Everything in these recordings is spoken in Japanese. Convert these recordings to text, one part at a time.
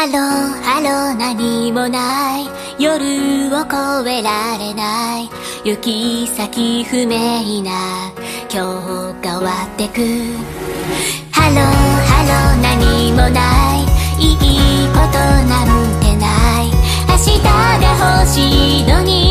ハローハロー何もない。夜を越えられない。行き先不明な。今日変わってく。ハローハロー何もない。いいことなんてない。明日が欲しいのに。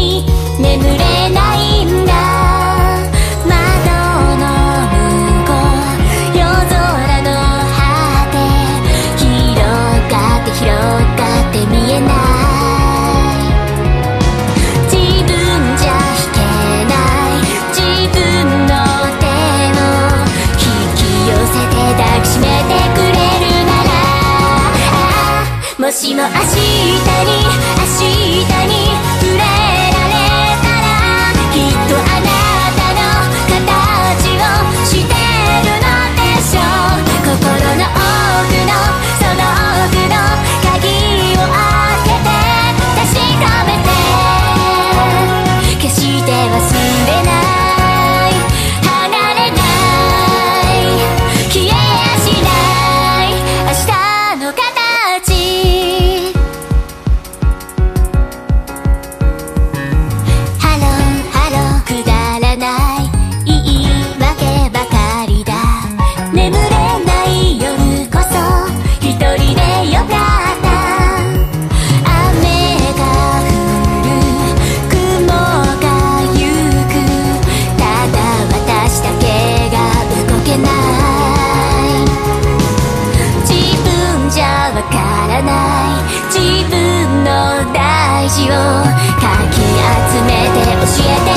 もしも明日に明日にかき集めて教えて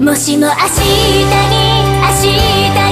もしも明日に明日